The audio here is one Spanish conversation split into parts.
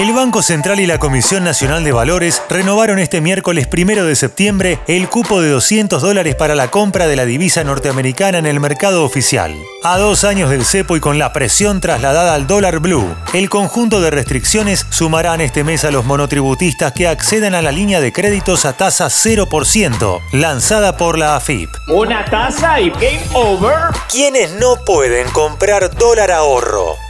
El Banco Central y la Comisión Nacional de Valores renovaron este miércoles primero de septiembre el cupo de 200 dólares para la compra de la divisa norteamericana en el mercado oficial. A dos años del cepo y con la presión trasladada al dólar blue, el conjunto de restricciones sumarán este mes a los monotributistas que accedan a la línea de créditos a tasa 0%, lanzada por la AFIP. Una tasa y game over. Quienes no pueden comprar dólar ahorro.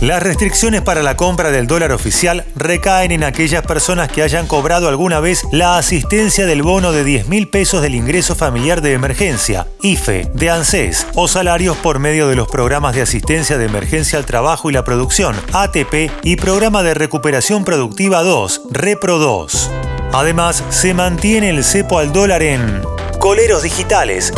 Las restricciones para la compra del dólar oficial recaen en aquellas personas que hayan cobrado alguna vez la asistencia del bono de 10 mil pesos del ingreso familiar de emergencia, IFE, de ANSES, o salarios por medio de los programas de asistencia de emergencia al trabajo y la producción, ATP, y programa de recuperación productiva 2, REPRO 2. Además, se mantiene el cepo al dólar en coleros digitales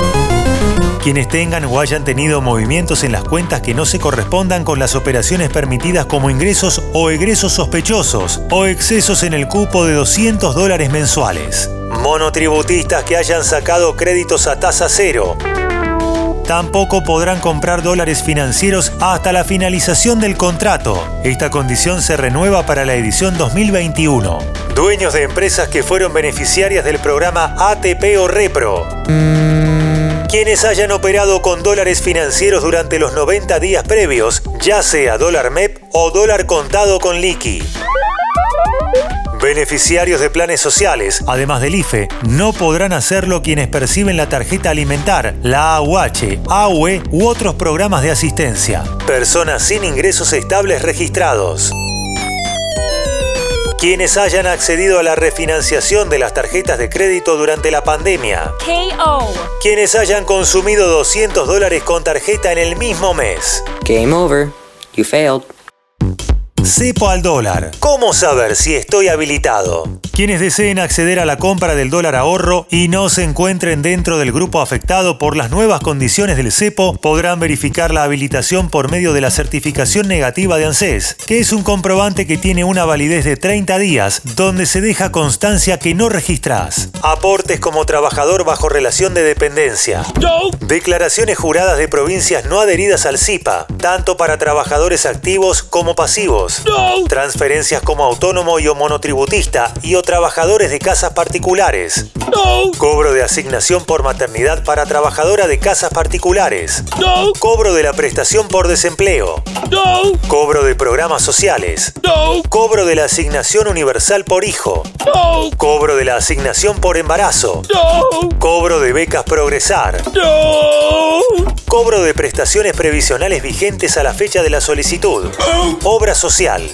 quienes tengan o hayan tenido movimientos en las cuentas que no se correspondan con las operaciones permitidas como ingresos o egresos sospechosos o excesos en el cupo de 200 dólares mensuales. Monotributistas que hayan sacado créditos a tasa cero. Tampoco podrán comprar dólares financieros hasta la finalización del contrato. Esta condición se renueva para la edición 2021. Dueños de empresas que fueron beneficiarias del programa ATP o Repro quienes hayan operado con dólares financieros durante los 90 días previos, ya sea dólar MEP o dólar contado con liqui. Beneficiarios de planes sociales, además del IFE, no podrán hacerlo quienes perciben la tarjeta alimentar, la AUH, AUE u otros programas de asistencia. Personas sin ingresos estables registrados quienes hayan accedido a la refinanciación de las tarjetas de crédito durante la pandemia. KO. Quienes hayan consumido 200 dólares con tarjeta en el mismo mes. Game over. You failed. Cepo al dólar. ¿Cómo saber si estoy habilitado? Quienes deseen acceder a la compra del dólar ahorro y no se encuentren dentro del grupo afectado por las nuevas condiciones del cepo podrán verificar la habilitación por medio de la certificación negativa de ANSES, que es un comprobante que tiene una validez de 30 días, donde se deja constancia que no registras. Aportes como trabajador bajo relación de dependencia. Declaraciones juradas de provincias no adheridas al CIPA, tanto para trabajadores activos como pasivos. Transferencias como autónomo y o monotributista y otros trabajadores de casas particulares. No. Cobro de asignación por maternidad para trabajadora de casas particulares. No. Cobro de la prestación por desempleo. No. Cobro de programas sociales. No. Cobro de la asignación universal por hijo. No. Cobro de la asignación por embarazo. No. Cobro de becas progresar. No. Cobro de prestaciones previsionales vigentes a la fecha de la solicitud. Obra social.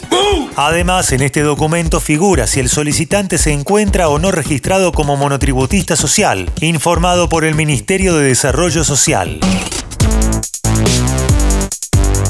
Además, en este documento figura si el solicitante se encuentra o no registrado como monotributista social, informado por el Ministerio de Desarrollo Social.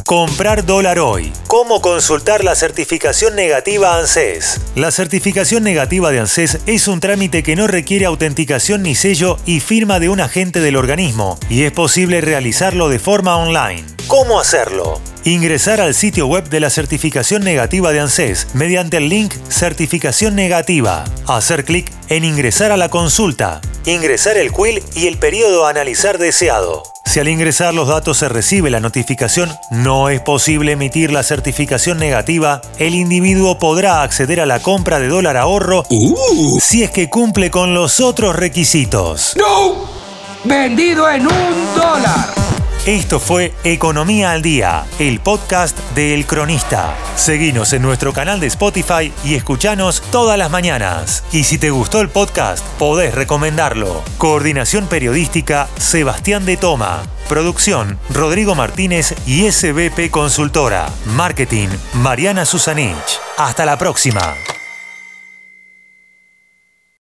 Comprar dólar hoy. ¿Cómo consultar la certificación negativa ANSES? La certificación negativa de ANSES es un trámite que no requiere autenticación ni sello y firma de un agente del organismo, y es posible realizarlo de forma online. ¿Cómo hacerlo? Ingresar al sitio web de la certificación negativa de ANSES mediante el link Certificación Negativa. Hacer clic en Ingresar a la consulta. Ingresar el quill y el periodo a analizar deseado. Si al ingresar los datos se recibe la notificación, no es posible emitir la certificación negativa, el individuo podrá acceder a la compra de dólar ahorro uh. si es que cumple con los otros requisitos. ¡No! ¡Vendido en un dólar! Esto fue Economía al Día, el podcast de El Cronista. Seguinos en nuestro canal de Spotify y escuchanos todas las mañanas. Y si te gustó el podcast, podés recomendarlo. Coordinación Periodística, Sebastián de Toma. Producción, Rodrigo Martínez y SBP Consultora. Marketing, Mariana Susanich. Hasta la próxima.